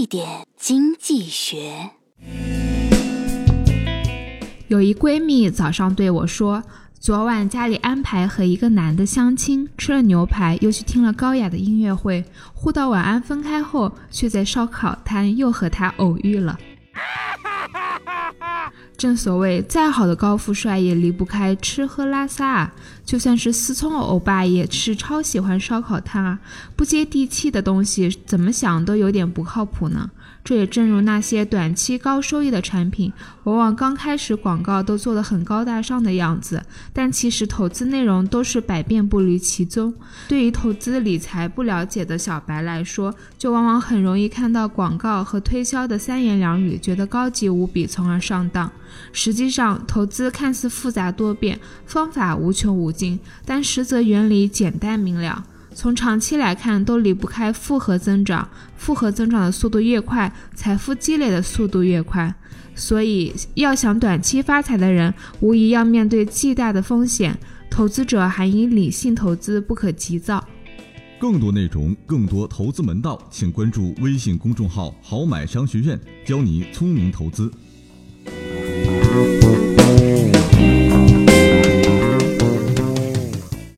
一点经济学。有一闺蜜早上对我说，昨晚家里安排和一个男的相亲，吃了牛排，又去听了高雅的音乐会，互道晚安，分开后却在烧烤摊又和他偶遇了。正所谓，再好的高富帅也离不开吃喝拉撒啊！就算是思聪欧巴也是超喜欢烧烤摊啊！不接地气的东西，怎么想都有点不靠谱呢。这也正如那些短期高收益的产品，往往刚开始广告都做得很高大上的样子，但其实投资内容都是百变不离其宗。对于投资理财不了解的小白来说，就往往很容易看到广告和推销的三言两语，觉得高级无比，从而上当。实际上，投资看似复杂多变，方法无穷无尽，但实则原理简单明了。从长期来看，都离不开复合增长。复合增长的速度越快，财富积累的速度越快。所以，要想短期发财的人，无疑要面对巨大的风险。投资者还应理性投资，不可急躁。更多内容，更多投资门道，请关注微信公众号“好买商学院”，教你聪明投资。